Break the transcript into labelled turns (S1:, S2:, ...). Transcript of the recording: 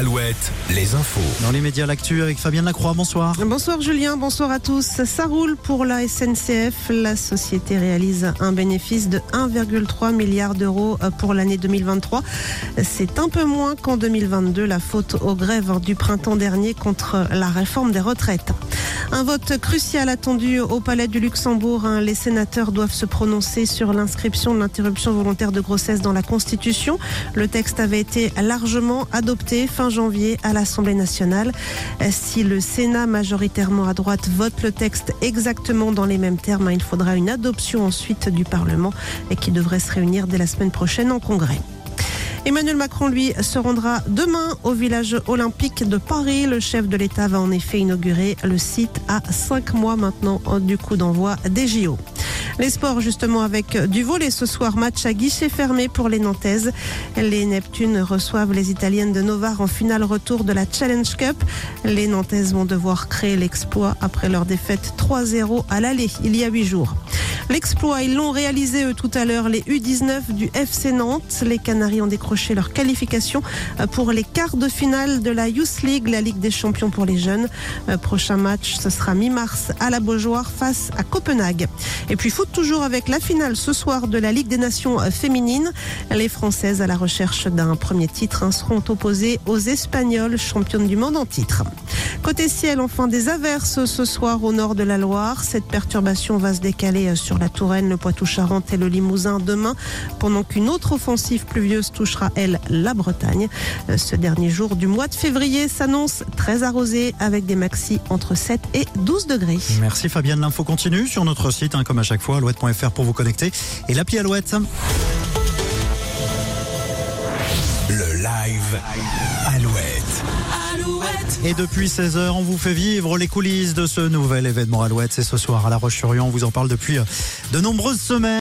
S1: Alouette, les infos.
S2: Dans les médias, l'actu avec Fabienne Lacroix, bonsoir.
S3: Bonsoir Julien, bonsoir à tous. Ça roule pour la SNCF. La société réalise un bénéfice de 1,3 milliard d'euros pour l'année 2023. C'est un peu moins qu'en 2022, la faute aux grèves du printemps dernier contre la réforme des retraites. Un vote crucial attendu au Palais du Luxembourg. Hein. Les sénateurs doivent se prononcer sur l'inscription de l'interruption volontaire de grossesse dans la Constitution. Le texte avait été largement adopté fin janvier à l'Assemblée nationale. Si le Sénat, majoritairement à droite, vote le texte exactement dans les mêmes termes, hein, il faudra une adoption ensuite du Parlement et qui devrait se réunir dès la semaine prochaine en Congrès. Emmanuel Macron, lui, se rendra demain au village olympique de Paris. Le chef de l'État va en effet inaugurer le site à cinq mois maintenant du coup d'envoi des JO. Les sports justement avec du volet ce soir, match à guichet fermé pour les Nantaises. Les Neptunes reçoivent les Italiennes de Novare en finale retour de la Challenge Cup. Les Nantaises vont devoir créer l'exploit après leur défaite 3-0 à l'aller il y a huit jours. L'exploit, ils l'ont réalisé eux tout à l'heure, les U19 du FC Nantes. Les Canaries ont décroché leur qualification pour les quarts de finale de la Youth League, la Ligue des champions pour les jeunes. Euh, prochain match, ce sera mi-mars à la Beaujoire face à Copenhague. Et puis foot toujours avec la finale ce soir de la Ligue des Nations féminines. Les Françaises à la recherche d'un premier titre hein, seront opposées aux Espagnols, championnes du monde en titre. Côté ciel, enfin des averses ce soir au nord de la Loire. Cette perturbation va se décaler sur la Touraine, le Poitou-Charentes et le Limousin demain, pendant qu'une autre offensive pluvieuse touchera, elle, la Bretagne. Ce dernier jour du mois de février s'annonce très arrosé avec des maxis entre 7 et 12 degrés.
S2: Merci Fabienne, l'info continue sur notre site, hein, comme à chaque fois, alouette.fr pour vous connecter et l'appli Alouette.
S1: Le live
S2: Et depuis 16h, on vous fait vivre les coulisses de ce nouvel événement Alouette. C'est ce soir à La Roche-sur-Yon. On vous en parle depuis de nombreuses semaines.